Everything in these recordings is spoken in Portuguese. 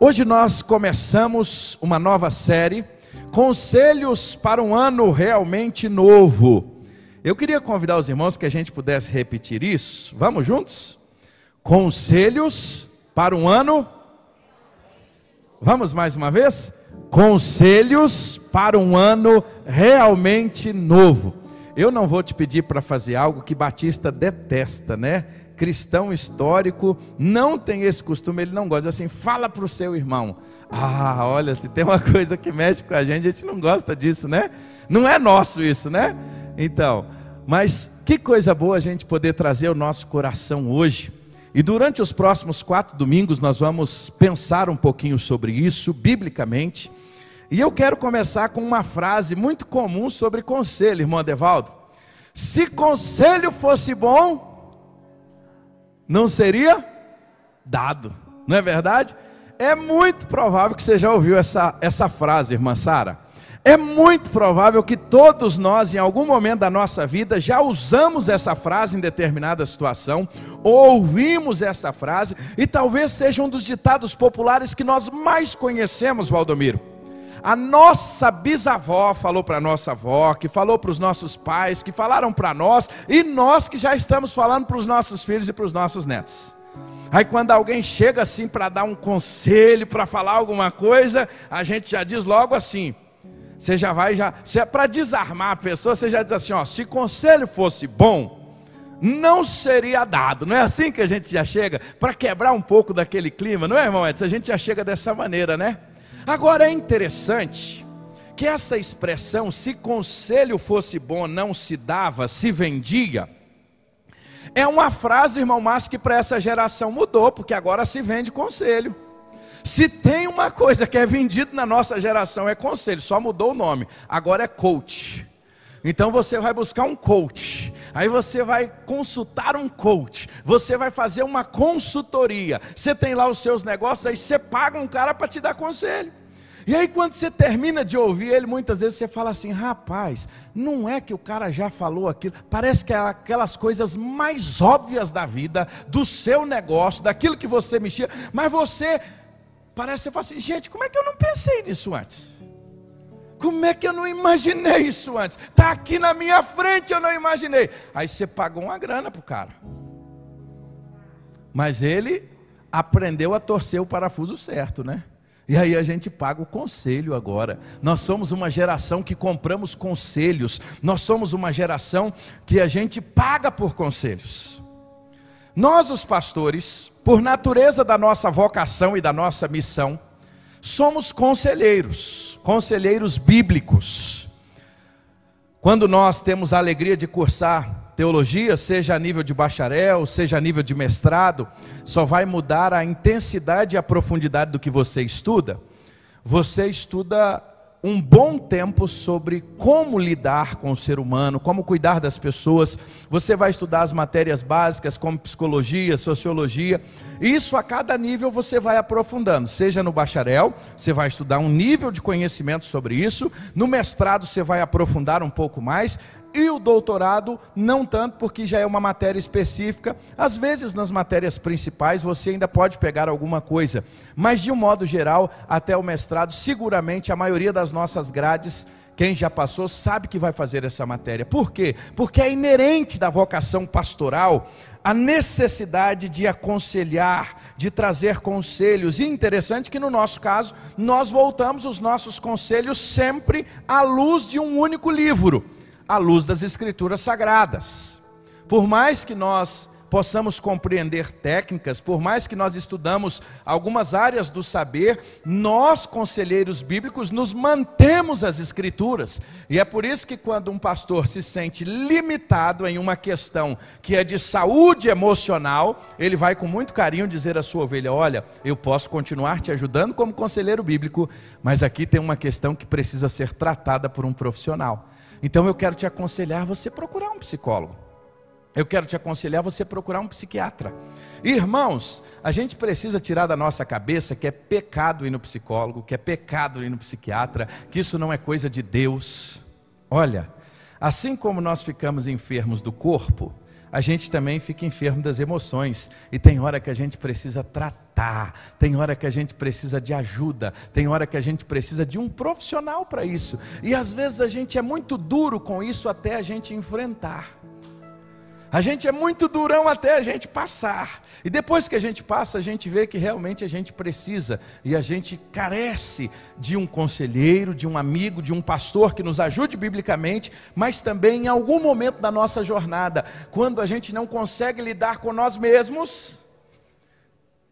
Hoje nós começamos uma nova série, Conselhos para um ano realmente novo. Eu queria convidar os irmãos que a gente pudesse repetir isso. Vamos juntos? Conselhos para um ano. Vamos mais uma vez? Conselhos para um ano realmente novo. Eu não vou te pedir para fazer algo que Batista detesta, né? Cristão histórico não tem esse costume, ele não gosta assim, fala para o seu irmão. Ah, olha, se tem uma coisa que mexe com a gente, a gente não gosta disso, né? Não é nosso isso, né? Então, mas que coisa boa a gente poder trazer o nosso coração hoje. E durante os próximos quatro domingos nós vamos pensar um pouquinho sobre isso, biblicamente. E eu quero começar com uma frase muito comum sobre conselho, irmão Adevaldo. Se conselho fosse bom, não seria dado, não é verdade? É muito provável que você já ouviu essa, essa frase, irmã Sara. É muito provável que todos nós, em algum momento da nossa vida, já usamos essa frase em determinada situação, ouvimos essa frase, e talvez seja um dos ditados populares que nós mais conhecemos, Valdomiro. A nossa bisavó falou para a nossa avó, que falou para os nossos pais, que falaram para nós, e nós que já estamos falando para os nossos filhos e para os nossos netos. Aí quando alguém chega assim para dar um conselho, para falar alguma coisa, a gente já diz logo assim. Você já vai já, é para desarmar a pessoa, você já diz assim, ó, se conselho fosse bom, não seria dado. Não é assim que a gente já chega para quebrar um pouco daquele clima, não é, irmão Edson? A gente já chega dessa maneira, né? Agora é interessante que essa expressão, se conselho fosse bom, não se dava, se vendia, é uma frase, irmão Márcio, que para essa geração mudou, porque agora se vende conselho. Se tem uma coisa que é vendida na nossa geração é conselho, só mudou o nome, agora é coach. Então você vai buscar um coach, aí você vai consultar um coach, você vai fazer uma consultoria. Você tem lá os seus negócios, aí você paga um cara para te dar conselho. E aí, quando você termina de ouvir ele, muitas vezes você fala assim: rapaz, não é que o cara já falou aquilo, parece que é aquelas coisas mais óbvias da vida, do seu negócio, daquilo que você mexia, mas você, parece que você fala assim: gente, como é que eu não pensei nisso antes? Como é que eu não imaginei isso antes? Está aqui na minha frente, eu não imaginei. Aí você pagou uma grana para o cara. Mas ele aprendeu a torcer o parafuso certo, né? E aí a gente paga o conselho agora. Nós somos uma geração que compramos conselhos. Nós somos uma geração que a gente paga por conselhos. Nós, os pastores, por natureza da nossa vocação e da nossa missão, somos conselheiros, conselheiros bíblicos. Quando nós temos a alegria de cursar teologia, seja a nível de bacharel, seja a nível de mestrado, só vai mudar a intensidade e a profundidade do que você estuda. Você estuda um bom tempo sobre como lidar com o ser humano, como cuidar das pessoas. Você vai estudar as matérias básicas como psicologia, sociologia. Isso a cada nível você vai aprofundando. Seja no bacharel, você vai estudar um nível de conhecimento sobre isso. No mestrado você vai aprofundar um pouco mais e o doutorado não tanto, porque já é uma matéria específica. Às vezes, nas matérias principais, você ainda pode pegar alguma coisa, mas de um modo geral, até o mestrado, seguramente a maioria das nossas grades. Quem já passou sabe que vai fazer essa matéria. Por quê? Porque é inerente da vocação pastoral a necessidade de aconselhar, de trazer conselhos. E interessante que no nosso caso, nós voltamos os nossos conselhos sempre à luz de um único livro à luz das Escrituras Sagradas. Por mais que nós possamos compreender técnicas, por mais que nós estudamos algumas áreas do saber, nós, conselheiros bíblicos, nos mantemos as escrituras. E é por isso que quando um pastor se sente limitado em uma questão que é de saúde emocional, ele vai com muito carinho dizer à sua ovelha: "Olha, eu posso continuar te ajudando como conselheiro bíblico, mas aqui tem uma questão que precisa ser tratada por um profissional." Então eu quero te aconselhar você procurar um psicólogo. Eu quero te aconselhar você procurar um psiquiatra. Irmãos, a gente precisa tirar da nossa cabeça que é pecado ir no psicólogo, que é pecado ir no psiquiatra, que isso não é coisa de Deus. Olha, assim como nós ficamos enfermos do corpo, a gente também fica enfermo das emoções. E tem hora que a gente precisa tratar, tem hora que a gente precisa de ajuda, tem hora que a gente precisa de um profissional para isso. E às vezes a gente é muito duro com isso até a gente enfrentar. A gente é muito durão até a gente passar. E depois que a gente passa, a gente vê que realmente a gente precisa e a gente carece de um conselheiro, de um amigo, de um pastor que nos ajude biblicamente, mas também em algum momento da nossa jornada, quando a gente não consegue lidar com nós mesmos,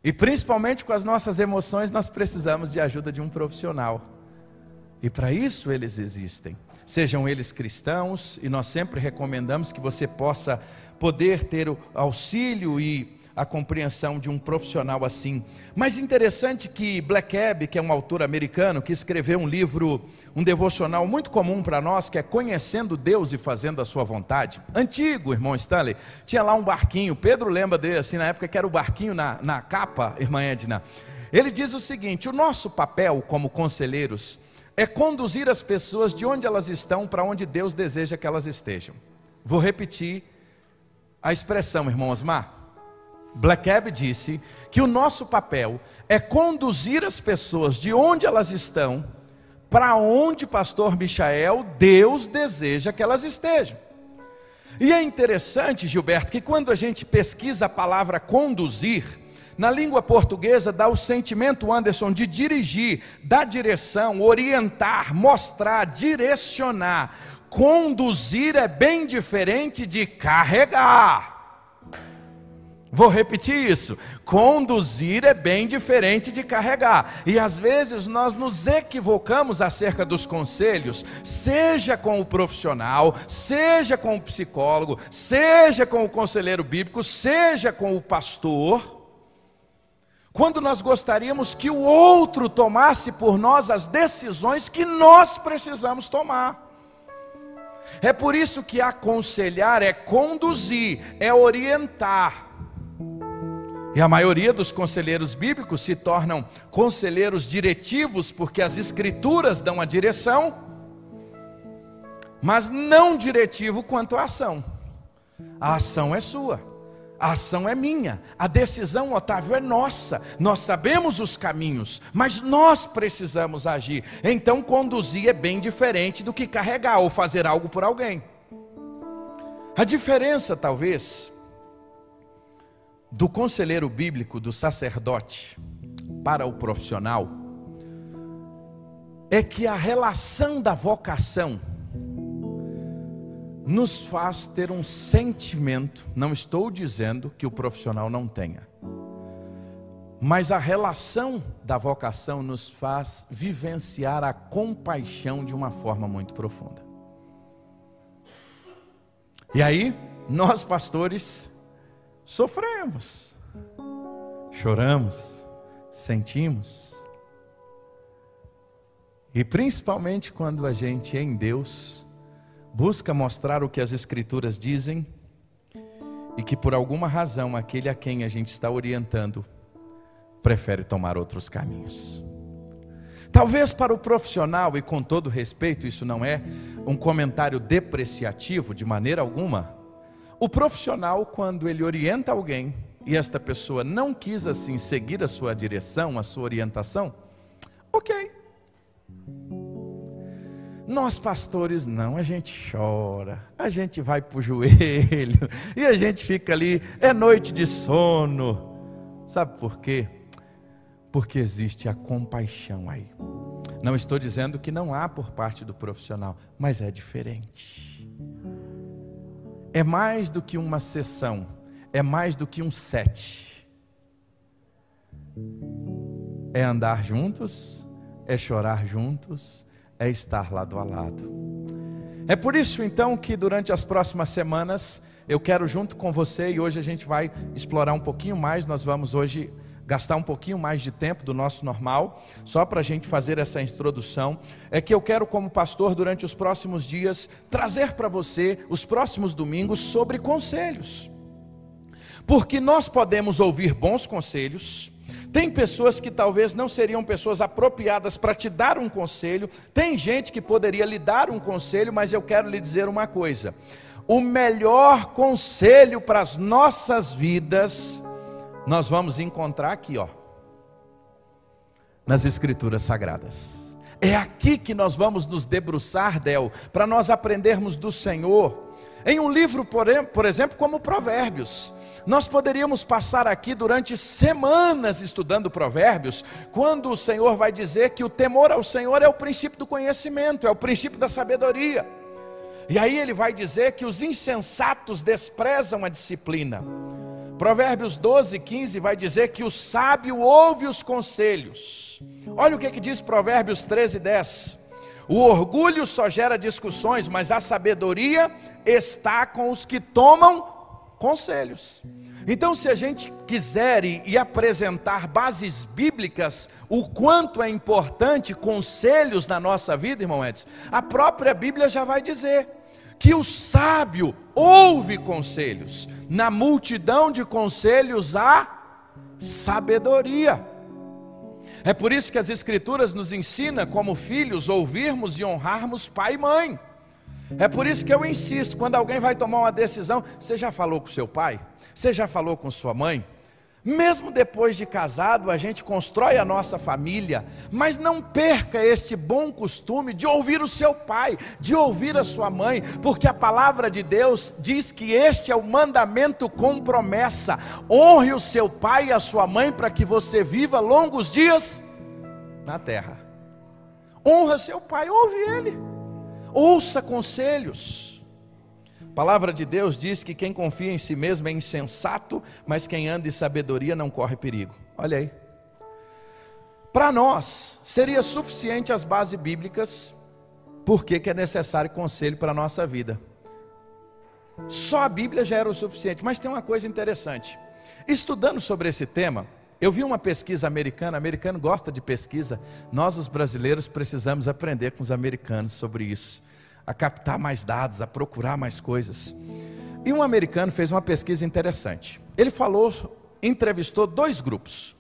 e principalmente com as nossas emoções, nós precisamos de ajuda de um profissional. E para isso eles existem. Sejam eles cristãos, e nós sempre recomendamos que você possa poder ter o auxílio e a compreensão de um profissional assim. Mas interessante que Black Ebb, que é um autor americano, que escreveu um livro, um devocional muito comum para nós, que é Conhecendo Deus e Fazendo a Sua Vontade. Antigo, irmão Stanley, tinha lá um barquinho, Pedro lembra dele assim, na época que era o barquinho na, na capa, irmã Edna. Ele diz o seguinte: o nosso papel como conselheiros é conduzir as pessoas de onde elas estão para onde Deus deseja que elas estejam. Vou repetir a expressão, irmão Osmar. Black Ebb disse que o nosso papel é conduzir as pessoas de onde elas estão para onde, pastor Michael, Deus deseja que elas estejam. E é interessante, Gilberto, que quando a gente pesquisa a palavra conduzir, na língua portuguesa dá o sentimento, Anderson, de dirigir, dar direção, orientar, mostrar, direcionar. Conduzir é bem diferente de carregar. Vou repetir isso. Conduzir é bem diferente de carregar. E às vezes nós nos equivocamos acerca dos conselhos, seja com o profissional, seja com o psicólogo, seja com o conselheiro bíblico, seja com o pastor. Quando nós gostaríamos que o outro tomasse por nós as decisões que nós precisamos tomar. É por isso que aconselhar é conduzir, é orientar. E a maioria dos conselheiros bíblicos se tornam conselheiros diretivos, porque as escrituras dão a direção, mas não diretivo quanto à ação. A ação é sua. A ação é minha, a decisão, Otávio, é nossa. Nós sabemos os caminhos, mas nós precisamos agir. Então, conduzir é bem diferente do que carregar ou fazer algo por alguém. A diferença, talvez, do conselheiro bíblico, do sacerdote, para o profissional, é que a relação da vocação, nos faz ter um sentimento, não estou dizendo que o profissional não tenha, mas a relação da vocação nos faz vivenciar a compaixão de uma forma muito profunda. E aí, nós pastores sofremos, choramos, sentimos, e principalmente quando a gente em Deus busca mostrar o que as Escrituras dizem e que por alguma razão aquele a quem a gente está orientando prefere tomar outros caminhos. Talvez para o profissional, e com todo respeito, isso não é um comentário depreciativo de maneira alguma. O profissional, quando ele orienta alguém e esta pessoa não quis assim seguir a sua direção, a sua orientação, ok, nós pastores não, a gente chora, a gente vai para o joelho e a gente fica ali, é noite de sono. Sabe por quê? Porque existe a compaixão aí. Não estou dizendo que não há por parte do profissional, mas é diferente. É mais do que uma sessão, é mais do que um set. É andar juntos, é chorar juntos, é estar lado a lado. É por isso então que durante as próximas semanas eu quero junto com você e hoje a gente vai explorar um pouquinho mais. Nós vamos hoje gastar um pouquinho mais de tempo do nosso normal, só para a gente fazer essa introdução. É que eu quero, como pastor, durante os próximos dias, trazer para você, os próximos domingos, sobre conselhos. Porque nós podemos ouvir bons conselhos, tem pessoas que talvez não seriam pessoas apropriadas para te dar um conselho, tem gente que poderia lhe dar um conselho, mas eu quero lhe dizer uma coisa: o melhor conselho para as nossas vidas, nós vamos encontrar aqui, ó, nas Escrituras Sagradas. É aqui que nós vamos nos debruçar, Del, para nós aprendermos do Senhor. Em um livro, por exemplo, como Provérbios, nós poderíamos passar aqui durante semanas estudando Provérbios, quando o Senhor vai dizer que o temor ao Senhor é o princípio do conhecimento, é o princípio da sabedoria. E aí ele vai dizer que os insensatos desprezam a disciplina. Provérbios 12, 15 vai dizer que o sábio ouve os conselhos. Olha o que, que diz Provérbios 13, 10. O orgulho só gera discussões, mas a sabedoria está com os que tomam conselhos. Então, se a gente quiser e apresentar bases bíblicas, o quanto é importante conselhos na nossa vida, irmão Edson, a própria Bíblia já vai dizer que o sábio ouve conselhos, na multidão de conselhos há sabedoria. É por isso que as Escrituras nos ensinam, como filhos, ouvirmos e honrarmos pai e mãe. É por isso que eu insisto, quando alguém vai tomar uma decisão, você já falou com seu pai? Você já falou com sua mãe? Mesmo depois de casado, a gente constrói a nossa família, mas não perca este bom costume de ouvir o seu pai, de ouvir a sua mãe, porque a palavra de Deus diz que este é o mandamento com promessa: honre o seu pai e a sua mãe para que você viva longos dias na terra. Honra seu pai, ouve ele, ouça conselhos. A palavra de Deus diz que quem confia em si mesmo é insensato, mas quem anda em sabedoria não corre perigo. Olha aí. Para nós, seria suficiente as bases bíblicas, porque que é necessário conselho para a nossa vida. Só a Bíblia já era o suficiente, mas tem uma coisa interessante. Estudando sobre esse tema, eu vi uma pesquisa americana, americano gosta de pesquisa, nós os brasileiros precisamos aprender com os americanos sobre isso a captar mais dados, a procurar mais coisas. E um americano fez uma pesquisa interessante. Ele falou, entrevistou dois grupos.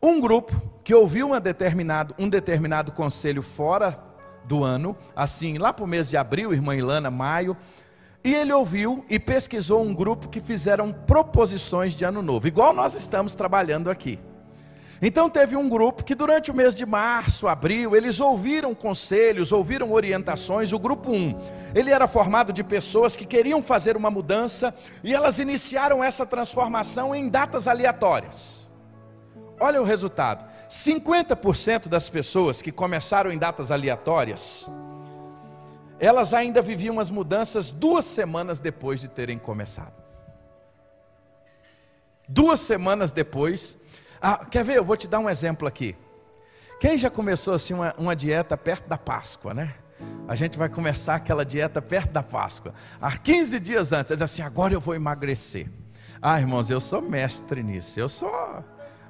Um grupo que ouviu determinado, um determinado conselho fora do ano, assim, lá para o mês de abril, irmã Ilana, maio, e ele ouviu e pesquisou um grupo que fizeram proposições de ano novo, igual nós estamos trabalhando aqui. Então teve um grupo que durante o mês de março, abril, eles ouviram conselhos, ouviram orientações. O grupo 1, ele era formado de pessoas que queriam fazer uma mudança e elas iniciaram essa transformação em datas aleatórias. Olha o resultado: 50% das pessoas que começaram em datas aleatórias, elas ainda viviam as mudanças duas semanas depois de terem começado. Duas semanas depois, ah, quer ver? Eu vou te dar um exemplo aqui. Quem já começou assim uma, uma dieta perto da Páscoa, né? A gente vai começar aquela dieta perto da Páscoa. Há 15 dias antes, diz assim: agora eu vou emagrecer. Ah, irmãos, eu sou mestre nisso. Eu sou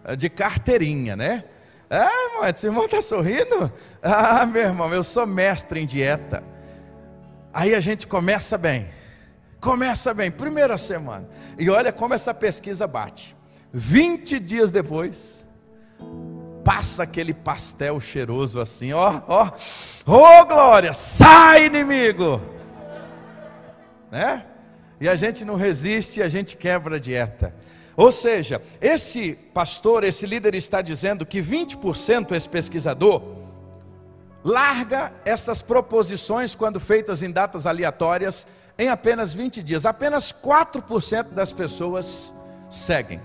eh, de carteirinha, né? Ah, irmão, esse irmão está sorrindo? Ah, meu irmão, eu sou mestre em dieta. Aí a gente começa bem. Começa bem, primeira semana. E olha como essa pesquisa bate. 20 dias depois, passa aquele pastel cheiroso assim, ó, ó, ô oh, glória, sai inimigo, né? E a gente não resiste, a gente quebra a dieta. Ou seja, esse pastor, esse líder está dizendo que 20% esse pesquisador larga essas proposições quando feitas em datas aleatórias em apenas 20 dias. Apenas 4% das pessoas seguem.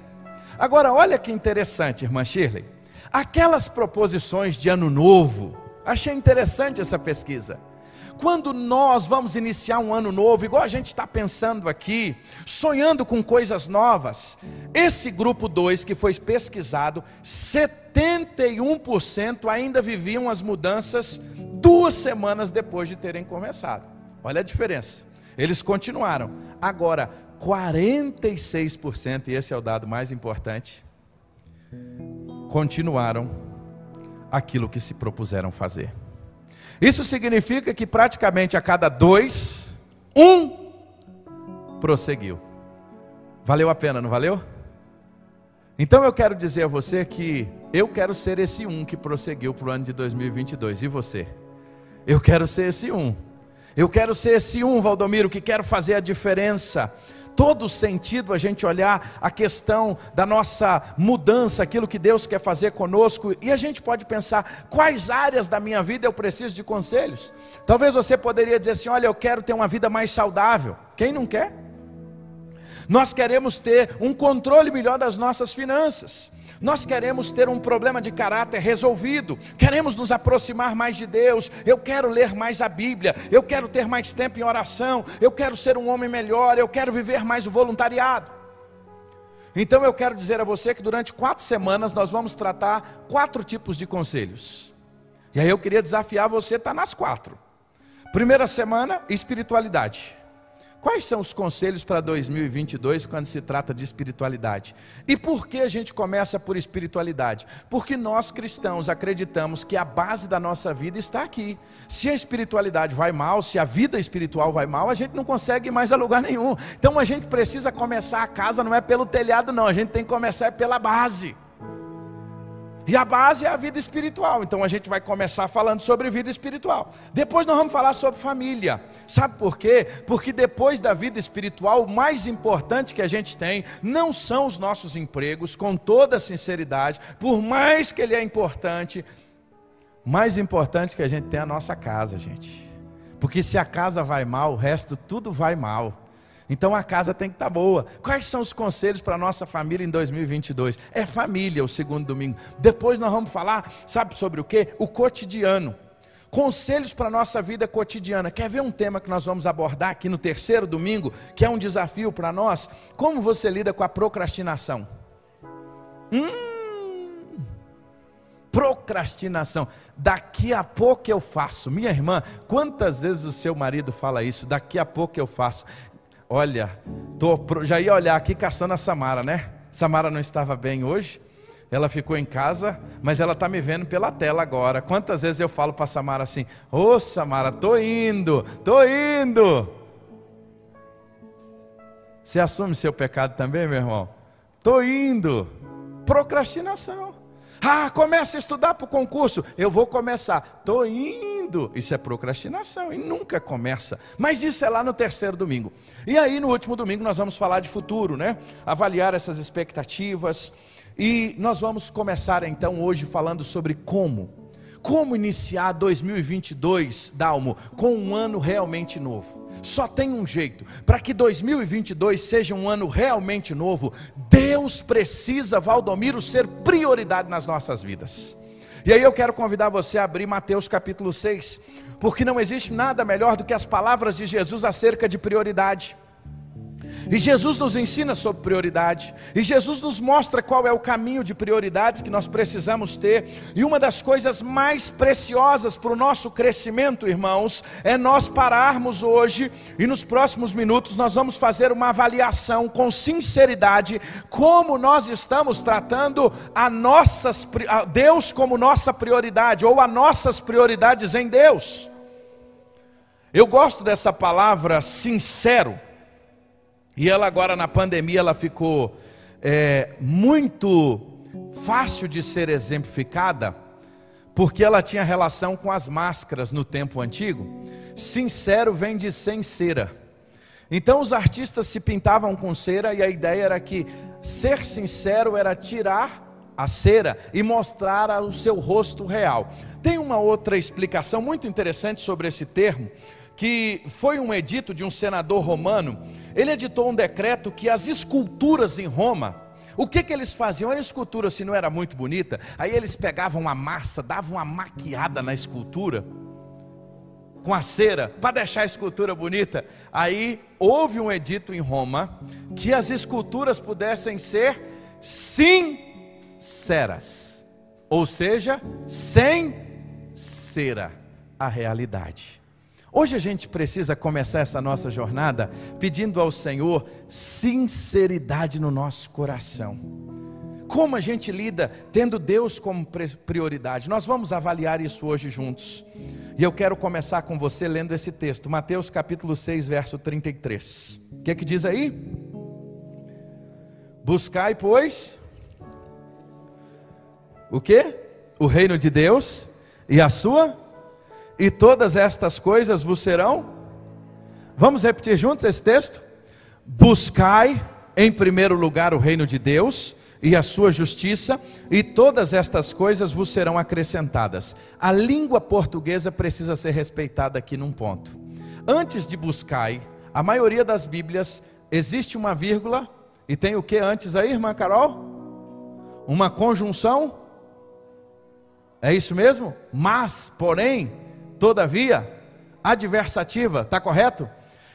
Agora, olha que interessante, irmã Shirley. Aquelas proposições de ano novo, achei interessante essa pesquisa. Quando nós vamos iniciar um ano novo, igual a gente está pensando aqui, sonhando com coisas novas, esse grupo 2 que foi pesquisado, 71% ainda viviam as mudanças duas semanas depois de terem começado. Olha a diferença. Eles continuaram. Agora, 46%, e esse é o dado mais importante, continuaram aquilo que se propuseram fazer. Isso significa que praticamente a cada dois, um prosseguiu. Valeu a pena, não valeu? Então eu quero dizer a você que eu quero ser esse um que prosseguiu para o ano de 2022. E você? Eu quero ser esse um. Eu quero ser esse um, Valdomiro, que quero fazer a diferença. Todo sentido a gente olhar a questão da nossa mudança, aquilo que Deus quer fazer conosco, e a gente pode pensar: quais áreas da minha vida eu preciso de conselhos? Talvez você poderia dizer assim: olha, eu quero ter uma vida mais saudável. Quem não quer? Nós queremos ter um controle melhor das nossas finanças. Nós queremos ter um problema de caráter resolvido, queremos nos aproximar mais de Deus. Eu quero ler mais a Bíblia, eu quero ter mais tempo em oração, eu quero ser um homem melhor, eu quero viver mais o voluntariado. Então eu quero dizer a você que durante quatro semanas nós vamos tratar quatro tipos de conselhos. E aí eu queria desafiar você a estar nas quatro. Primeira semana, espiritualidade. Quais são os conselhos para 2022 quando se trata de espiritualidade? E por que a gente começa por espiritualidade? Porque nós cristãos acreditamos que a base da nossa vida está aqui. Se a espiritualidade vai mal, se a vida espiritual vai mal, a gente não consegue ir mais a lugar nenhum. Então a gente precisa começar a casa não é pelo telhado não, a gente tem que começar pela base. E a base é a vida espiritual. Então a gente vai começar falando sobre vida espiritual. Depois nós vamos falar sobre família. Sabe por quê? Porque depois da vida espiritual, o mais importante que a gente tem não são os nossos empregos, com toda sinceridade, por mais que ele é importante, mais importante que a gente tem é a nossa casa, gente. Porque se a casa vai mal, o resto tudo vai mal. Então a casa tem que estar tá boa. Quais são os conselhos para a nossa família em 2022? É família, o segundo domingo. Depois nós vamos falar, sabe sobre o que? O cotidiano. Conselhos para a nossa vida cotidiana. Quer ver um tema que nós vamos abordar aqui no terceiro domingo, que é um desafio para nós? Como você lida com a procrastinação? Hum, procrastinação. Daqui a pouco eu faço. Minha irmã, quantas vezes o seu marido fala isso? Daqui a pouco eu faço. Olha, tô, já ia olhar aqui caçando a Samara, né? Samara não estava bem hoje. Ela ficou em casa, mas ela está me vendo pela tela agora. Quantas vezes eu falo para Samara assim: Ô oh, Samara, tô indo, tô indo. Você assume seu pecado também, meu irmão? Tô indo. Procrastinação. Ah, começa a estudar para o concurso. Eu vou começar. Tô indo. Isso é procrastinação e nunca começa. Mas isso é lá no terceiro domingo. E aí no último domingo nós vamos falar de futuro, né? Avaliar essas expectativas. E nós vamos começar então hoje falando sobre como como iniciar 2022, Dalmo, com um ano realmente novo? Só tem um jeito. Para que 2022 seja um ano realmente novo, Deus precisa, Valdomiro, ser prioridade nas nossas vidas. E aí eu quero convidar você a abrir Mateus capítulo 6, porque não existe nada melhor do que as palavras de Jesus acerca de prioridade. E Jesus nos ensina sobre prioridade. E Jesus nos mostra qual é o caminho de prioridades que nós precisamos ter. E uma das coisas mais preciosas para o nosso crescimento, irmãos, é nós pararmos hoje e nos próximos minutos nós vamos fazer uma avaliação com sinceridade como nós estamos tratando a nossas a Deus como nossa prioridade ou as nossas prioridades em Deus. Eu gosto dessa palavra sincero e ela agora na pandemia ela ficou é, muito fácil de ser exemplificada, porque ela tinha relação com as máscaras no tempo antigo. Sincero vem de sem cera. Então os artistas se pintavam com cera e a ideia era que ser sincero era tirar a cera e mostrar o seu rosto real. Tem uma outra explicação muito interessante sobre esse termo, que foi um edito de um senador romano ele editou um decreto que as esculturas em Roma, o que, que eles faziam? Era escultura, se não era muito bonita, aí eles pegavam a massa, davam uma maquiada na escultura, com a cera, para deixar a escultura bonita. Aí houve um edito em Roma que as esculturas pudessem ser sinceras, ou seja, sem cera, a realidade. Hoje a gente precisa começar essa nossa jornada pedindo ao Senhor sinceridade no nosso coração. Como a gente lida tendo Deus como prioridade? Nós vamos avaliar isso hoje juntos. E eu quero começar com você lendo esse texto, Mateus capítulo 6, verso 33. O que é que diz aí? Buscai, pois, o que? O reino de Deus e a sua e todas estas coisas vos serão Vamos repetir juntos esse texto? Buscai em primeiro lugar o reino de Deus e a sua justiça, e todas estas coisas vos serão acrescentadas. A língua portuguesa precisa ser respeitada aqui num ponto. Antes de buscai, a maioria das Bíblias existe uma vírgula e tem o que antes aí, irmã Carol? Uma conjunção? É isso mesmo? Mas, porém, todavia, adversativa, está correto?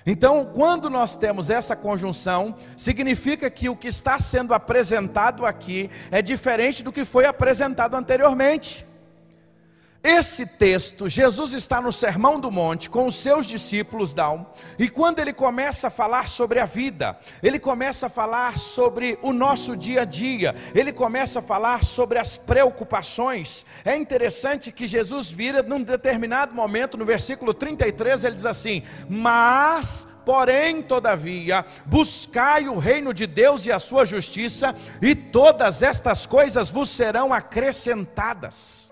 Então, quando nós temos essa conjunção, significa que o que está sendo apresentado aqui é diferente do que foi apresentado anteriormente. Esse texto, Jesus está no Sermão do Monte com os seus discípulos, Down, e quando ele começa a falar sobre a vida, ele começa a falar sobre o nosso dia a dia, ele começa a falar sobre as preocupações. É interessante que Jesus vira num determinado momento, no versículo 33, ele diz assim: Mas Porém, todavia, buscai o reino de Deus e a sua justiça, e todas estas coisas vos serão acrescentadas.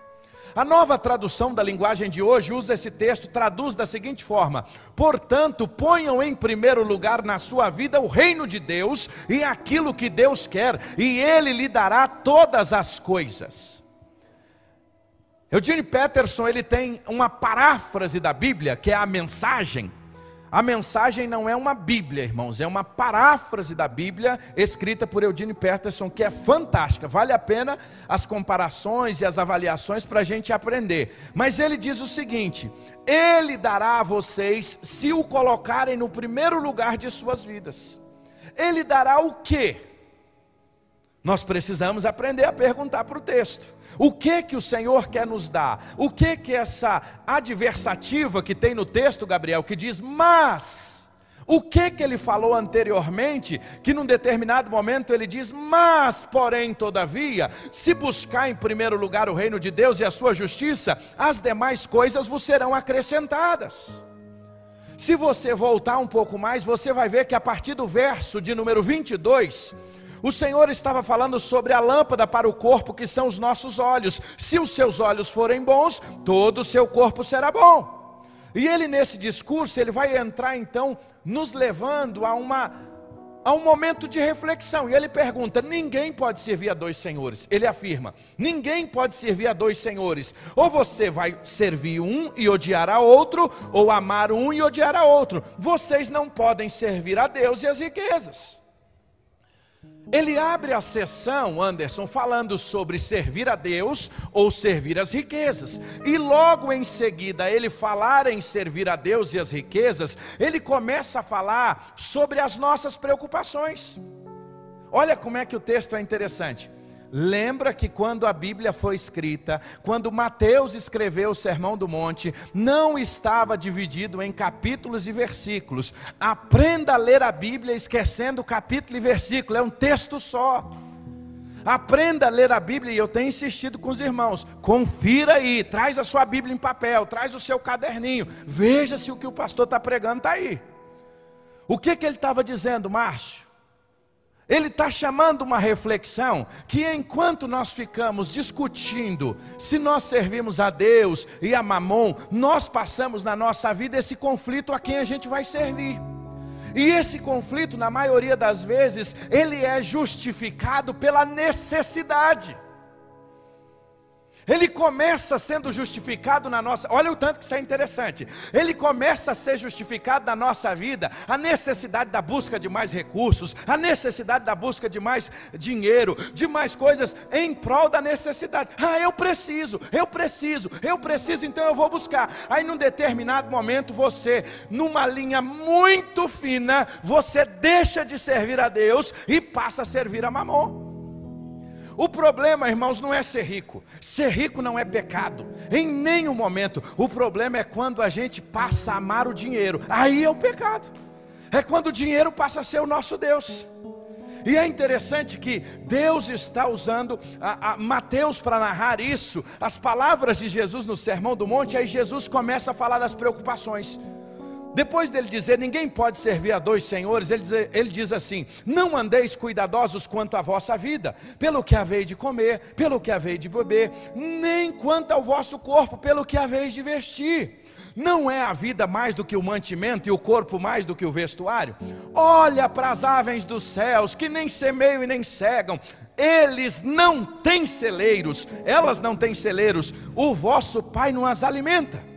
A nova tradução da linguagem de hoje usa esse texto, traduz da seguinte forma: Portanto, ponham em primeiro lugar na sua vida o reino de Deus e aquilo que Deus quer, e Ele lhe dará todas as coisas. Eugene Peterson ele tem uma paráfrase da Bíblia, que é a mensagem, a mensagem não é uma Bíblia, irmãos, é uma paráfrase da Bíblia escrita por Eudine Peterson, que é fantástica. Vale a pena as comparações e as avaliações para a gente aprender. Mas ele diz o seguinte: Ele dará a vocês se o colocarem no primeiro lugar de suas vidas. Ele dará o quê? Nós precisamos aprender a perguntar para o texto. O que que o Senhor quer nos dar? O que que essa adversativa que tem no texto, Gabriel, que diz mas o que que ele falou anteriormente, que num determinado momento ele diz: "Mas, porém, todavia, se buscar em primeiro lugar o reino de Deus e a sua justiça, as demais coisas vos serão acrescentadas." Se você voltar um pouco mais, você vai ver que a partir do verso de número 22, o Senhor estava falando sobre a lâmpada para o corpo, que são os nossos olhos. Se os seus olhos forem bons, todo o seu corpo será bom. E ele nesse discurso, ele vai entrar então nos levando a uma a um momento de reflexão. E ele pergunta: ninguém pode servir a dois senhores. Ele afirma: ninguém pode servir a dois senhores. Ou você vai servir um e odiar a outro, ou amar um e odiar a outro. Vocês não podem servir a Deus e as riquezas. Ele abre a sessão, Anderson, falando sobre servir a Deus ou servir as riquezas. E logo em seguida, ele falar em servir a Deus e as riquezas, ele começa a falar sobre as nossas preocupações. Olha como é que o texto é interessante. Lembra que quando a Bíblia foi escrita, quando Mateus escreveu o Sermão do Monte, não estava dividido em capítulos e versículos. Aprenda a ler a Bíblia esquecendo capítulo e versículo, é um texto só. Aprenda a ler a Bíblia, e eu tenho insistido com os irmãos. Confira aí, traz a sua Bíblia em papel, traz o seu caderninho, veja se o que o pastor está pregando está aí. O que, que ele estava dizendo, Márcio? Ele está chamando uma reflexão que enquanto nós ficamos discutindo se nós servimos a Deus e a Mamon, nós passamos na nossa vida esse conflito a quem a gente vai servir. E esse conflito, na maioria das vezes, ele é justificado pela necessidade. Ele começa sendo justificado na nossa. Olha o tanto que isso é interessante. Ele começa a ser justificado na nossa vida a necessidade da busca de mais recursos, a necessidade da busca de mais dinheiro, de mais coisas em prol da necessidade. Ah, eu preciso, eu preciso, eu preciso, então eu vou buscar. Aí num determinado momento você, numa linha muito fina, você deixa de servir a Deus e passa a servir a Mamon. O problema, irmãos, não é ser rico. Ser rico não é pecado, em nenhum momento. O problema é quando a gente passa a amar o dinheiro. Aí é o pecado. É quando o dinheiro passa a ser o nosso Deus. E é interessante que Deus está usando a, a Mateus para narrar isso, as palavras de Jesus no Sermão do Monte, aí Jesus começa a falar das preocupações. Depois dele dizer, ninguém pode servir a dois senhores, ele diz, ele diz assim: Não andeis cuidadosos quanto à vossa vida, pelo que haveis de comer, pelo que haveis de beber, nem quanto ao vosso corpo, pelo que haveis de vestir. Não é a vida mais do que o mantimento e o corpo mais do que o vestuário? Olha para as aves dos céus, que nem semeiam e nem cegam, eles não têm celeiros, elas não têm celeiros, o vosso Pai não as alimenta.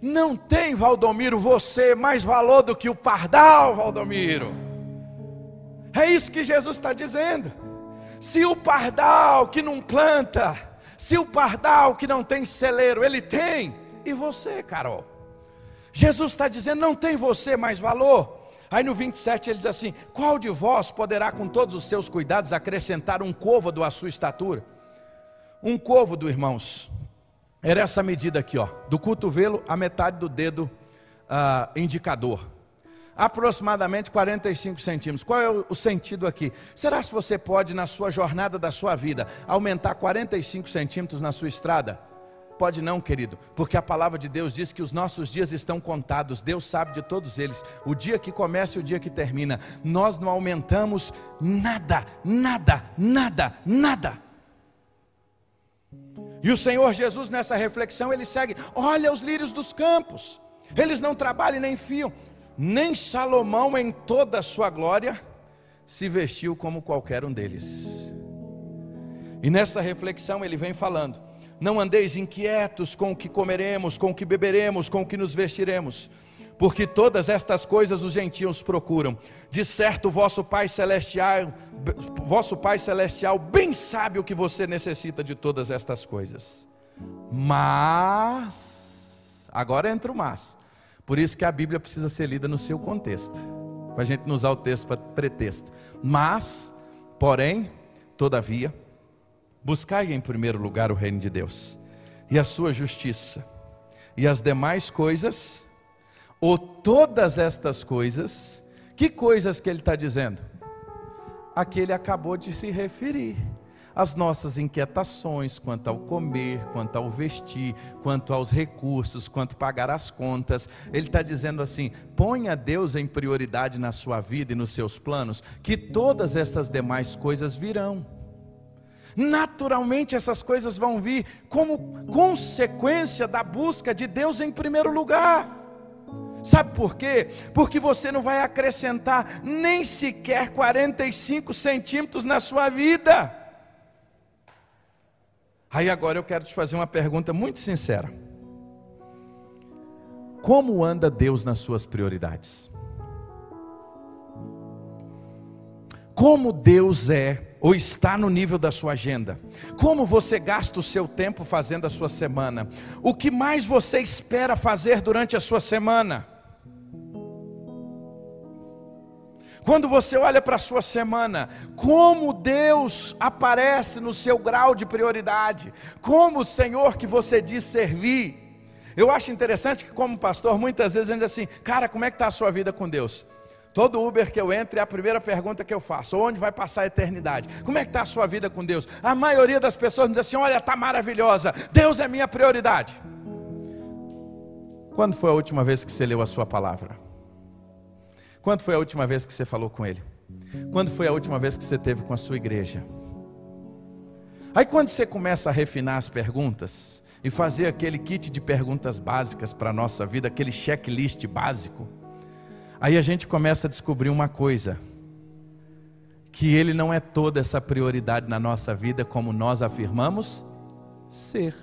Não tem, Valdomiro, você mais valor do que o pardal, Valdomiro. É isso que Jesus está dizendo. Se o pardal que não planta, se o pardal que não tem celeiro, ele tem, e você, Carol? Jesus está dizendo: não tem você mais valor. Aí no 27 ele diz assim: Qual de vós poderá, com todos os seus cuidados, acrescentar um côvado à sua estatura? Um côvado, irmãos, era essa medida aqui, ó, do cotovelo à metade do dedo uh, indicador. Aproximadamente 45 centímetros. Qual é o sentido aqui? Será que você pode, na sua jornada da sua vida, aumentar 45 centímetros na sua estrada? Pode não, querido, porque a palavra de Deus diz que os nossos dias estão contados, Deus sabe de todos eles, o dia que começa e o dia que termina. Nós não aumentamos nada, nada, nada, nada. E o Senhor Jesus, nessa reflexão, ele segue: olha os lírios dos campos, eles não trabalham nem fiam, nem Salomão, em toda a sua glória, se vestiu como qualquer um deles. E nessa reflexão ele vem falando: não andeis inquietos com o que comeremos, com o que beberemos, com o que nos vestiremos, porque todas estas coisas os gentios procuram. De certo, vosso Pai celestial, vosso Pai celestial bem sabe o que você necessita de todas estas coisas. Mas agora entra o mas. Por isso que a Bíblia precisa ser lida no seu contexto. Para a gente não usar o texto para pretexto. Mas, porém, todavia, Buscai em primeiro lugar o reino de Deus e a sua justiça, e as demais coisas, ou todas estas coisas, que coisas que ele está dizendo? Aqui ele acabou de se referir as nossas inquietações quanto ao comer, quanto ao vestir, quanto aos recursos, quanto pagar as contas. Ele está dizendo assim: ponha Deus em prioridade na sua vida e nos seus planos, que todas essas demais coisas virão naturalmente essas coisas vão vir como consequência da busca de Deus em primeiro lugar. Sabe por quê? Porque você não vai acrescentar nem sequer 45 centímetros na sua vida. Aí agora eu quero te fazer uma pergunta muito sincera: Como anda Deus nas suas prioridades? Como Deus é ou está no nível da sua agenda? Como você gasta o seu tempo fazendo a sua semana? O que mais você espera fazer durante a sua semana? Quando você olha para a sua semana, como Deus aparece no seu grau de prioridade, como o Senhor que você diz servir. Eu acho interessante que, como pastor, muitas vezes a gente diz assim: cara, como é que está a sua vida com Deus? Todo Uber que eu entro é a primeira pergunta que eu faço: onde vai passar a eternidade? Como é que está a sua vida com Deus? A maioria das pessoas diz assim: olha, está maravilhosa, Deus é minha prioridade. Quando foi a última vez que você leu a sua palavra? Quando foi a última vez que você falou com Ele? Quando foi a última vez que você teve com a sua igreja? Aí quando você começa a refinar as perguntas e fazer aquele kit de perguntas básicas para a nossa vida, aquele checklist básico, Aí a gente começa a descobrir uma coisa: que Ele não é toda essa prioridade na nossa vida, como nós afirmamos ser.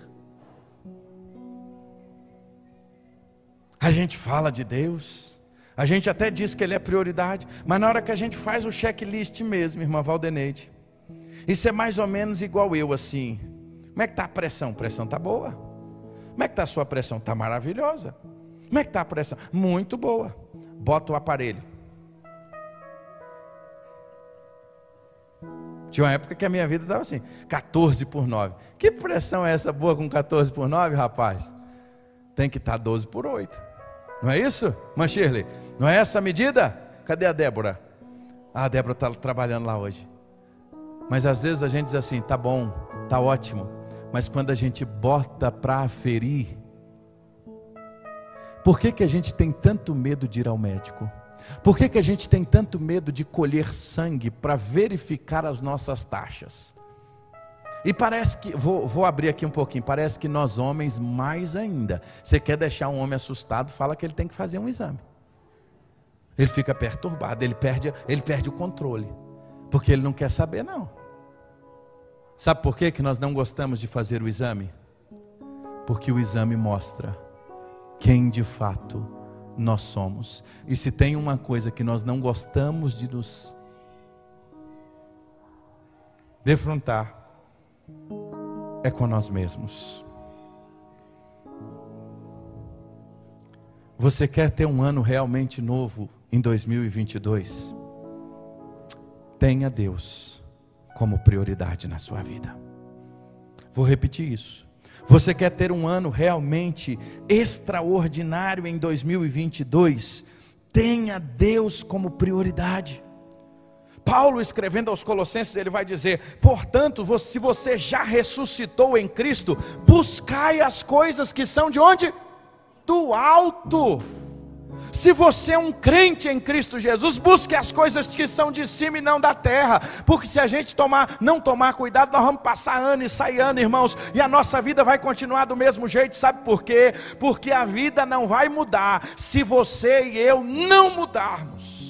A gente fala de Deus, a gente até diz que Ele é prioridade, mas na hora que a gente faz o checklist mesmo, irmã Valdeneide, isso é mais ou menos igual eu assim. Como é que está a pressão? Pressão está boa. Como é que está a sua pressão? Está maravilhosa. Como é que está a pressão? Muito boa bota o aparelho. Tinha uma época que a minha vida estava assim, 14 por 9. Que pressão é essa boa com 14 por 9, rapaz? Tem que estar 12 por 8. Não é isso, Manchirley? Não é essa a medida? Cadê a Débora? Ah, a Débora está trabalhando lá hoje. Mas às vezes a gente diz assim, tá bom, tá ótimo. Mas quando a gente bota para aferir, Por que, que a gente tem tanto medo de ir ao médico? Por que, que a gente tem tanto medo de colher sangue para verificar as nossas taxas? E parece que, vou, vou, abrir aqui um pouquinho, parece que nós homens mais ainda. Você quer deixar um homem assustado, fala que ele tem que fazer um exame. Ele fica perturbado, ele perde, ele perde o controle, porque ele não quer saber não. Sabe por que, que nós não gostamos de fazer o exame? Porque o exame mostra quem de fato nós somos. E se tem uma coisa que nós não gostamos de nos defrontar, é com nós mesmos. Você quer ter um ano realmente novo em 2022? Tenha Deus como prioridade na sua vida. Vou repetir isso. Você quer ter um ano realmente extraordinário em 2022? Tenha Deus como prioridade. Paulo escrevendo aos Colossenses, ele vai dizer: portanto, se você já ressuscitou em Cristo, buscai as coisas que são de onde? Do alto. Se você é um crente em Cristo Jesus, busque as coisas que são de cima e não da terra, porque se a gente tomar, não tomar cuidado, nós vamos passar ano e sair ano, irmãos, e a nossa vida vai continuar do mesmo jeito, sabe por quê? Porque a vida não vai mudar se você e eu não mudarmos.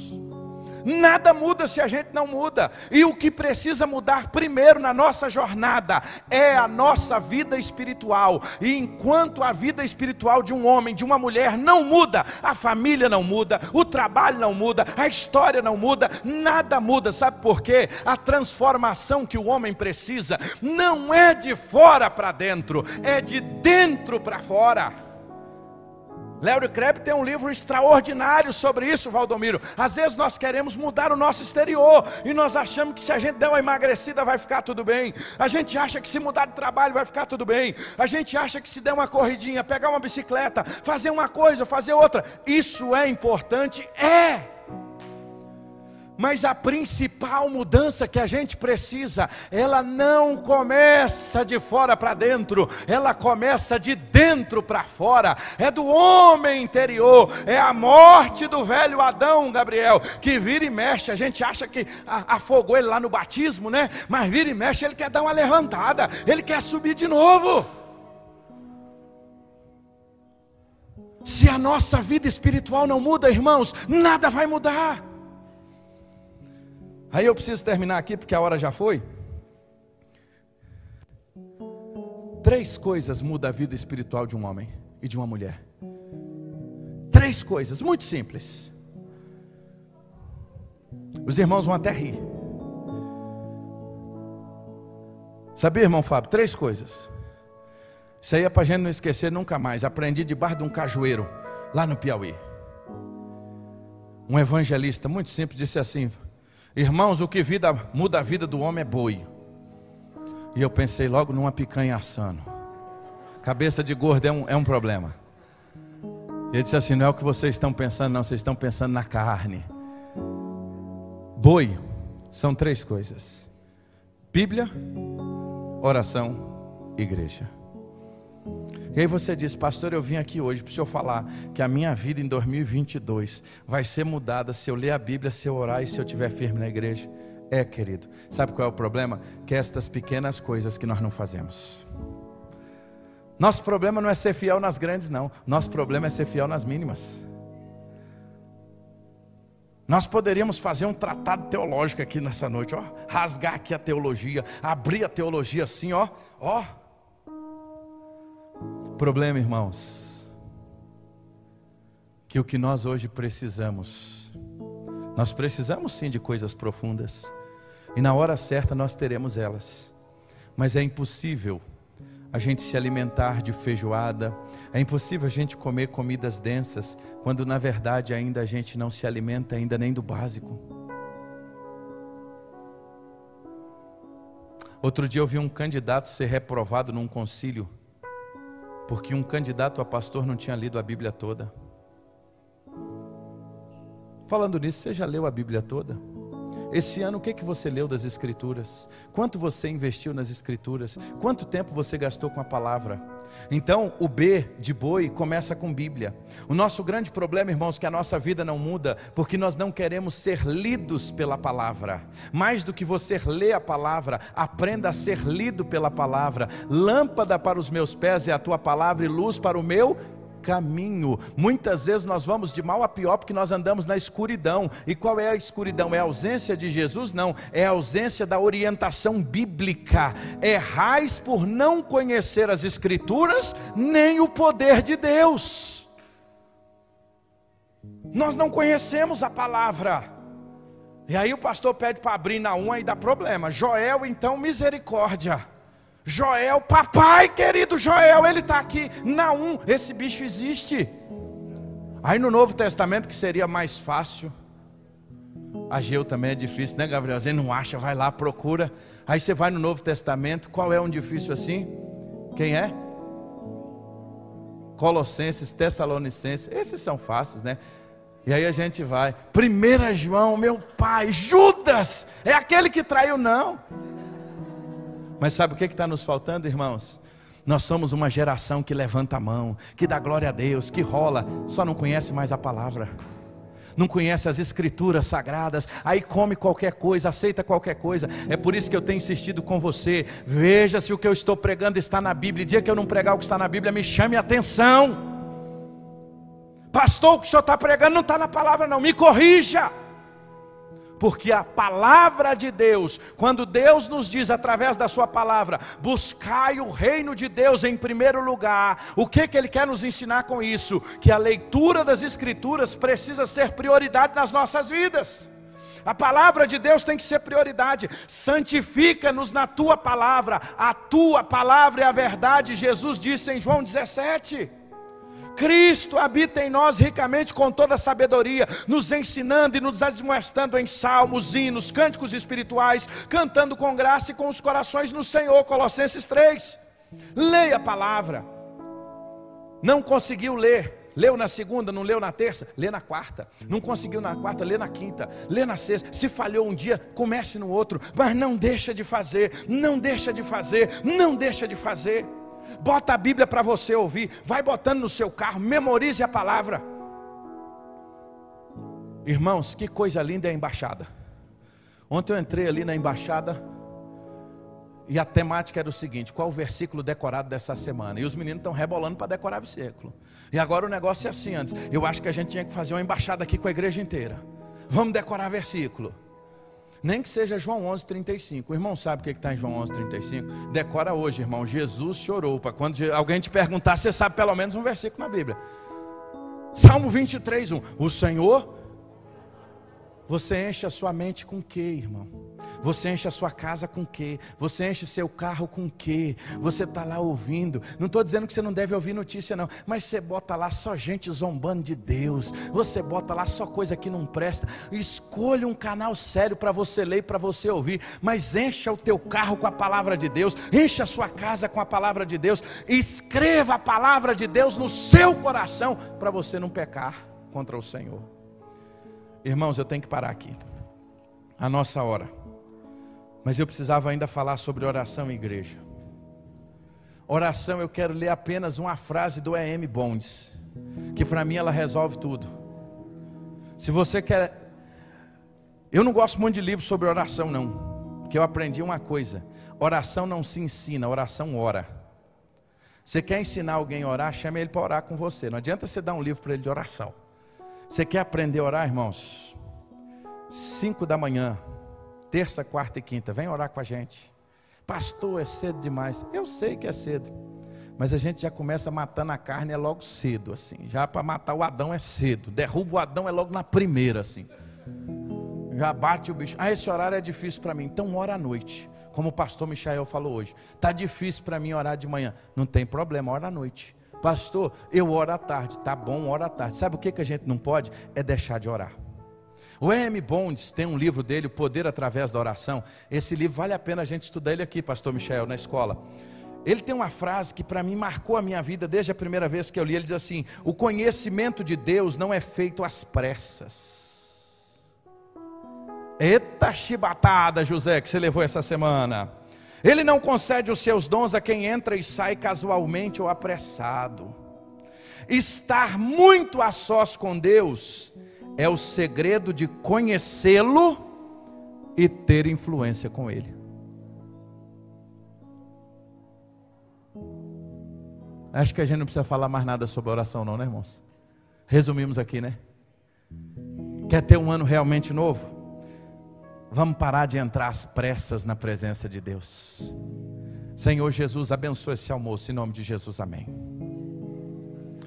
Nada muda se a gente não muda. E o que precisa mudar primeiro na nossa jornada é a nossa vida espiritual. E enquanto a vida espiritual de um homem, de uma mulher não muda, a família não muda, o trabalho não muda, a história não muda, nada muda. Sabe por quê? A transformação que o homem precisa não é de fora para dentro, é de dentro para fora. Léo Kreb tem um livro extraordinário sobre isso, Valdomiro. Às vezes nós queremos mudar o nosso exterior e nós achamos que se a gente der uma emagrecida vai ficar tudo bem. A gente acha que se mudar de trabalho vai ficar tudo bem. A gente acha que se der uma corridinha, pegar uma bicicleta, fazer uma coisa, fazer outra, isso é importante? É. Mas a principal mudança que a gente precisa, ela não começa de fora para dentro, ela começa de dentro para fora. É do homem interior, é a morte do velho Adão, Gabriel, que vira e mexe. A gente acha que afogou ele lá no batismo, né? Mas vira e mexe, ele quer dar uma levantada, ele quer subir de novo. Se a nossa vida espiritual não muda, irmãos, nada vai mudar. Aí eu preciso terminar aqui porque a hora já foi. Três coisas mudam a vida espiritual de um homem e de uma mulher. Três coisas, muito simples. Os irmãos vão até rir. Sabia, irmão Fábio? Três coisas. Isso aí é para a gente não esquecer nunca mais. Aprendi debaixo de um cajueiro, lá no Piauí. Um evangelista muito simples disse assim: Irmãos, o que vida, muda a vida do homem é boi. E eu pensei logo numa picanha assando. Cabeça de gordo é um, é um problema. Ele disse assim: não é o que vocês estão pensando, não, vocês estão pensando na carne. Boi são três coisas: Bíblia, oração, igreja. E aí você diz, pastor, eu vim aqui hoje para o senhor falar que a minha vida em 2022 vai ser mudada se eu ler a Bíblia, se eu orar e se eu estiver firme na igreja. É, querido. Sabe qual é o problema? Que é estas pequenas coisas que nós não fazemos. Nosso problema não é ser fiel nas grandes, não. Nosso problema é ser fiel nas mínimas. Nós poderíamos fazer um tratado teológico aqui nessa noite, ó, rasgar aqui a teologia, abrir a teologia assim, ó, ó, Problema, irmãos, que o que nós hoje precisamos, nós precisamos sim de coisas profundas, e na hora certa nós teremos elas, mas é impossível a gente se alimentar de feijoada, é impossível a gente comer comidas densas, quando na verdade ainda a gente não se alimenta ainda nem do básico. Outro dia eu vi um candidato ser reprovado num concílio porque um candidato a pastor não tinha lido a Bíblia toda. Falando nisso, você já leu a Bíblia toda? Esse ano, o que, que você leu das Escrituras? Quanto você investiu nas Escrituras? Quanto tempo você gastou com a palavra? Então, o B de boi começa com Bíblia. O nosso grande problema, irmãos, é que a nossa vida não muda porque nós não queremos ser lidos pela palavra. Mais do que você ler a palavra, aprenda a ser lido pela palavra. Lâmpada para os meus pés é a tua palavra e luz para o meu caminho. Muitas vezes nós vamos de mal a pior porque nós andamos na escuridão. E qual é a escuridão? É a ausência de Jesus? Não, é a ausência da orientação bíblica. Errais por não conhecer as Escrituras nem o poder de Deus. Nós não conhecemos a palavra. E aí o pastor pede para abrir na 1 e dá problema. Joel, então, misericórdia. Joel, papai querido Joel, ele está aqui. Não, esse bicho existe. Aí no Novo Testamento, que seria mais fácil, Ageu também é difícil, né, Gabriel? Você não acha, vai lá, procura. Aí você vai no Novo Testamento, qual é um difícil assim? Quem é? Colossenses, Tessalonicenses, esses são fáceis, né? E aí a gente vai. 1 João, meu pai, Judas, é aquele que traiu, não. Mas sabe o que está nos faltando, irmãos? Nós somos uma geração que levanta a mão, que dá glória a Deus, que rola, só não conhece mais a palavra, não conhece as escrituras sagradas, aí come qualquer coisa, aceita qualquer coisa. É por isso que eu tenho insistido com você. Veja se o que eu estou pregando está na Bíblia. Dia que eu não pregar o que está na Bíblia, me chame a atenção. Pastor, o que o senhor está pregando não está na palavra, não, me corrija. Porque a palavra de Deus, quando Deus nos diz através da Sua palavra, buscai o reino de Deus em primeiro lugar, o que, que Ele quer nos ensinar com isso? Que a leitura das Escrituras precisa ser prioridade nas nossas vidas. A palavra de Deus tem que ser prioridade. Santifica-nos na tua palavra. A tua palavra é a verdade. Jesus disse em João 17. Cristo habita em nós ricamente com toda sabedoria, nos ensinando e nos admoestando em salmos, hinos, cânticos espirituais, cantando com graça e com os corações no Senhor. Colossenses 3. Leia a palavra. Não conseguiu ler, Leu na segunda, não leu na terça? Lê na quarta. Não conseguiu na quarta? Lê na quinta. Lê na sexta. Se falhou um dia, comece no outro. Mas não deixa de fazer. Não deixa de fazer. Não deixa de fazer. Bota a Bíblia para você ouvir. Vai botando no seu carro, memorize a palavra. Irmãos, que coisa linda é a embaixada. Ontem eu entrei ali na embaixada e a temática era o seguinte: qual o versículo decorado dessa semana? E os meninos estão rebolando para decorar versículo. E agora o negócio é assim antes. Eu acho que a gente tinha que fazer uma embaixada aqui com a igreja inteira. Vamos decorar versículo. Nem que seja João 11, 35. O irmão sabe o que está em João 11, 35? Decora hoje, irmão. Jesus chorou. Para quando alguém te perguntar, você sabe pelo menos um versículo na Bíblia. Salmo 23, 1. O Senhor você enche a sua mente com o que, irmão? Você enche a sua casa com o que? Você enche seu carro com o que? Você está lá ouvindo. Não estou dizendo que você não deve ouvir notícia, não. Mas você bota lá só gente zombando de Deus. Você bota lá só coisa que não presta. Escolha um canal sério para você ler e para você ouvir. Mas encha o teu carro com a palavra de Deus. Encha a sua casa com a palavra de Deus. Escreva a palavra de Deus no seu coração para você não pecar contra o Senhor. Irmãos, eu tenho que parar aqui. A nossa hora. Mas eu precisava ainda falar sobre oração e igreja. Oração, eu quero ler apenas uma frase do E.M. Bonds, que para mim ela resolve tudo. Se você quer. Eu não gosto muito de livros sobre oração, não. Porque eu aprendi uma coisa: oração não se ensina, oração ora. Você quer ensinar alguém a orar, chame ele para orar com você. Não adianta você dar um livro para ele de oração. Você quer aprender a orar, irmãos? Cinco da manhã, terça, quarta e quinta, vem orar com a gente. Pastor, é cedo demais. Eu sei que é cedo. Mas a gente já começa matando a carne é logo cedo, assim. Já para matar o Adão é cedo. Derruba o Adão é logo na primeira, assim. Já bate o bicho. Ah, esse horário é difícil para mim. Então ora à noite. Como o pastor Michael falou hoje. Tá difícil para mim orar de manhã. Não tem problema, ora à noite. Pastor, eu oro à tarde. Tá bom, ora à tarde. Sabe o que, que a gente não pode? É deixar de orar. O M. Bonds tem um livro dele, O Poder Através da Oração. Esse livro vale a pena a gente estudar ele aqui, Pastor Michel, na escola. Ele tem uma frase que para mim marcou a minha vida desde a primeira vez que eu li. Ele diz assim: O conhecimento de Deus não é feito às pressas. Eita chibatada, José, que você levou essa semana. Ele não concede os seus dons a quem entra e sai casualmente ou apressado. Estar muito a sós com Deus é o segredo de conhecê-lo e ter influência com Ele. Acho que a gente não precisa falar mais nada sobre oração, não, né, irmãos? Resumimos aqui, né? Quer ter um ano realmente novo? Vamos parar de entrar às pressas na presença de Deus. Senhor Jesus, abençoe esse almoço, em nome de Jesus, amém.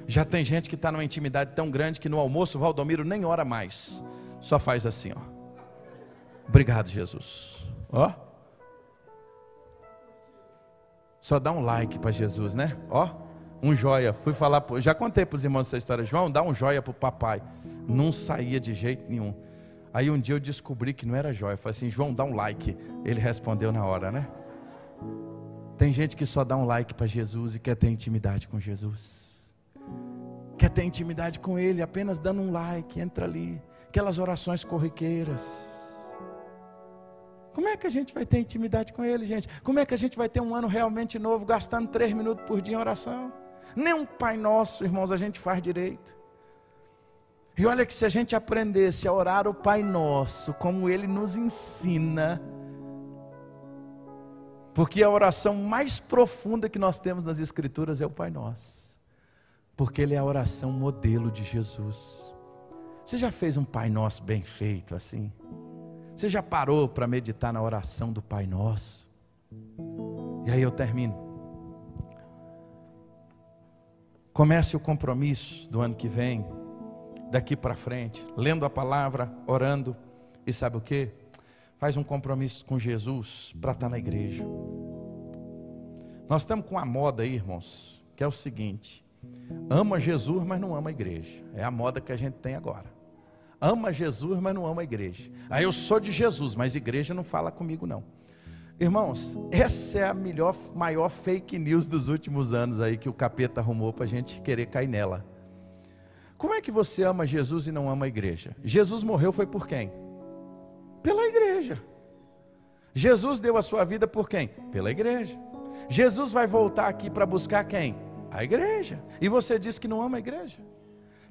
Já tem gente que está numa intimidade tão grande que no almoço Valdomiro nem ora mais, só faz assim, ó. Obrigado, Jesus. Ó. Só dá um like para Jesus, né? Ó um joia. Fui falar, já contei para os irmãos essa história. João, dá um joia para o papai. Não saía de jeito nenhum. Aí um dia eu descobri que não era joia. Eu falei assim, João, dá um like. Ele respondeu na hora, né? Tem gente que só dá um like para Jesus e quer ter intimidade com Jesus. Quer ter intimidade com Ele apenas dando um like, entra ali. Aquelas orações corriqueiras. Como é que a gente vai ter intimidade com Ele, gente? Como é que a gente vai ter um ano realmente novo, gastando três minutos por dia em oração? Nem um Pai Nosso, irmãos, a gente faz direito. E olha que se a gente aprendesse a orar o Pai Nosso, como Ele nos ensina, porque a oração mais profunda que nós temos nas Escrituras é o Pai Nosso, porque Ele é a oração modelo de Jesus. Você já fez um Pai Nosso bem feito assim? Você já parou para meditar na oração do Pai Nosso? E aí eu termino. Comece o compromisso do ano que vem, daqui para frente, lendo a palavra, orando, e sabe o que? Faz um compromisso com Jesus para estar tá na igreja. Nós estamos com a moda aí, irmãos, que é o seguinte: ama Jesus, mas não ama a igreja. É a moda que a gente tem agora. Ama Jesus, mas não ama a igreja. Aí eu sou de Jesus, mas igreja não fala comigo não. Irmãos, essa é a melhor, maior fake news dos últimos anos aí que o capeta arrumou para a gente querer cair nela. Como é que você ama Jesus e não ama a igreja? Jesus morreu foi por quem? Pela igreja. Jesus deu a sua vida por quem? Pela igreja. Jesus vai voltar aqui para buscar quem? A igreja. E você diz que não ama a igreja?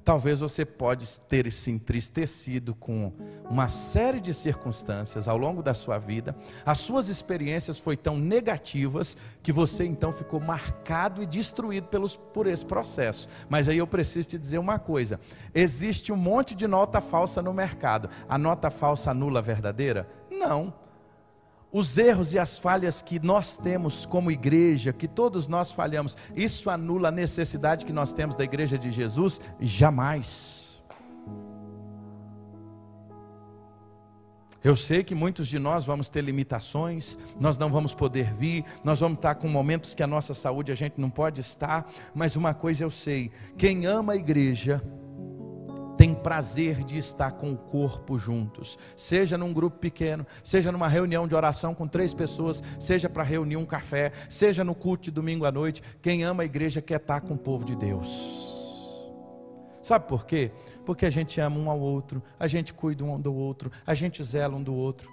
Talvez você pode ter se entristecido com uma série de circunstâncias ao longo da sua vida. As suas experiências foram tão negativas que você então ficou marcado e destruído pelos, por esse processo. Mas aí eu preciso te dizer uma coisa: existe um monte de nota falsa no mercado. A nota falsa anula a verdadeira? Não os erros e as falhas que nós temos como igreja, que todos nós falhamos, isso anula a necessidade que nós temos da igreja de Jesus? Jamais. Eu sei que muitos de nós vamos ter limitações, nós não vamos poder vir, nós vamos estar com momentos que a nossa saúde a gente não pode estar, mas uma coisa eu sei: quem ama a igreja, tem prazer de estar com o corpo juntos, seja num grupo pequeno, seja numa reunião de oração com três pessoas, seja para reunir um café, seja no culto de domingo à noite. Quem ama a igreja quer estar com o povo de Deus. Sabe por quê? Porque a gente ama um ao outro, a gente cuida um do outro, a gente zela um do outro.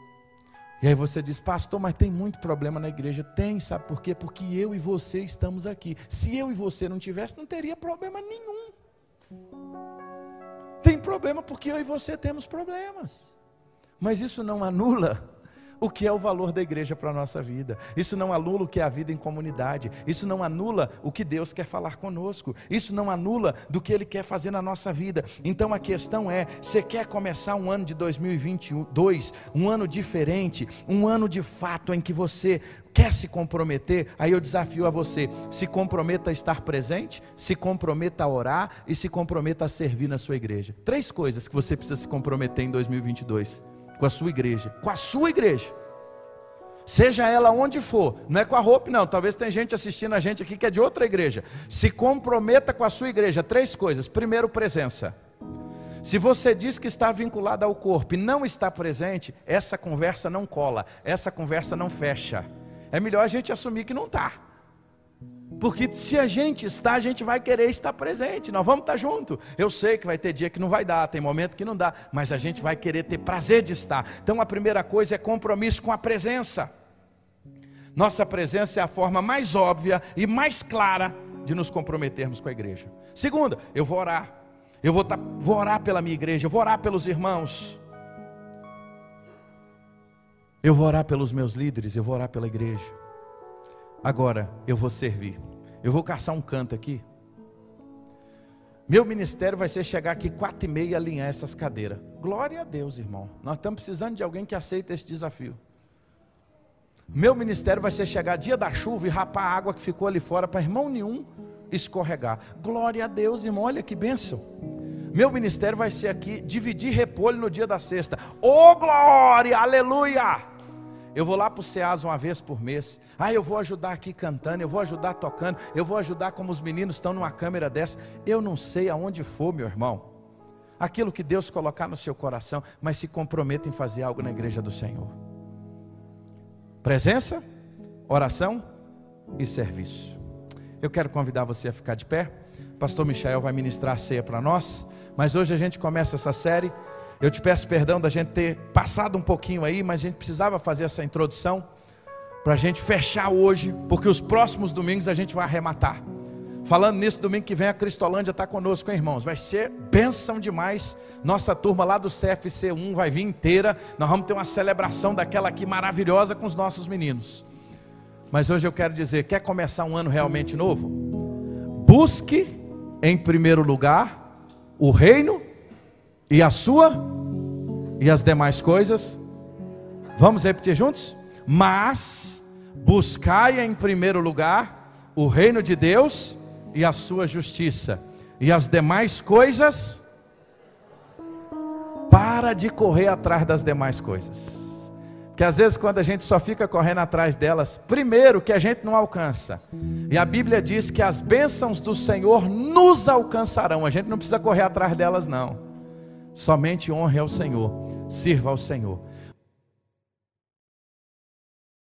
E aí você diz, pastor, mas tem muito problema na igreja. Tem, sabe por quê? Porque eu e você estamos aqui. Se eu e você não tivesse, não teria problema nenhum. Tem problema porque eu e você temos problemas. Mas isso não anula o que é o valor da igreja para a nossa vida. Isso não anula o que é a vida em comunidade. Isso não anula o que Deus quer falar conosco. Isso não anula do que Ele quer fazer na nossa vida. Então a questão é: você quer começar um ano de 2022, um ano diferente, um ano de fato em que você quer se comprometer? Aí eu desafio a você: se comprometa a estar presente, se comprometa a orar e se comprometa a servir na sua igreja. Três coisas que você precisa se comprometer em 2022 com a sua igreja, com a sua igreja. Seja ela onde for, não é com a roupa, não. Talvez tem gente assistindo a gente aqui que é de outra igreja. Se comprometa com a sua igreja. Três coisas. Primeiro, presença. Se você diz que está vinculado ao corpo e não está presente, essa conversa não cola, essa conversa não fecha. É melhor a gente assumir que não está. Porque se a gente está, a gente vai querer estar presente, nós vamos estar junto. Eu sei que vai ter dia que não vai dar, tem momento que não dá, mas a gente vai querer ter prazer de estar. Então a primeira coisa é compromisso com a presença. Nossa presença é a forma mais óbvia e mais clara de nos comprometermos com a igreja. Segunda, eu vou orar. Eu vou, tá, vou orar pela minha igreja, eu vou orar pelos irmãos. Eu vou orar pelos meus líderes, eu vou orar pela igreja. Agora eu vou servir. Eu vou caçar um canto aqui. Meu ministério vai ser chegar aqui quatro e meia e alinhar essas cadeiras. Glória a Deus, irmão. Nós estamos precisando de alguém que aceita esse desafio. Meu ministério vai ser chegar dia da chuva e rapar a água que ficou ali fora para irmão nenhum escorregar. Glória a Deus, irmão. Olha que bênção. Meu ministério vai ser aqui dividir repolho no dia da sexta. Oh glória, aleluia! Eu vou lá para o SEAS uma vez por mês. Ah, eu vou ajudar aqui cantando, eu vou ajudar tocando, eu vou ajudar como os meninos estão numa câmera dessa. Eu não sei aonde for, meu irmão. Aquilo que Deus colocar no seu coração, mas se comprometa em fazer algo na igreja do Senhor. Presença, oração e serviço. Eu quero convidar você a ficar de pé. Pastor Michael vai ministrar a ceia para nós, mas hoje a gente começa essa série eu te peço perdão da gente ter passado um pouquinho aí, mas a gente precisava fazer essa introdução para a gente fechar hoje, porque os próximos domingos a gente vai arrematar. Falando nisso, domingo que vem a Cristolândia está conosco, hein, irmãos? Vai ser bênção demais. Nossa turma lá do CFC1 vai vir inteira. Nós vamos ter uma celebração daquela aqui maravilhosa com os nossos meninos. Mas hoje eu quero dizer: quer começar um ano realmente novo? Busque em primeiro lugar o reino e a sua e as demais coisas. Vamos repetir juntos? Mas buscai em primeiro lugar o reino de Deus e a sua justiça, e as demais coisas para de correr atrás das demais coisas. Que às vezes quando a gente só fica correndo atrás delas, primeiro que a gente não alcança. E a Bíblia diz que as bênçãos do Senhor nos alcançarão. A gente não precisa correr atrás delas não. Somente honre ao Senhor, sirva ao Senhor.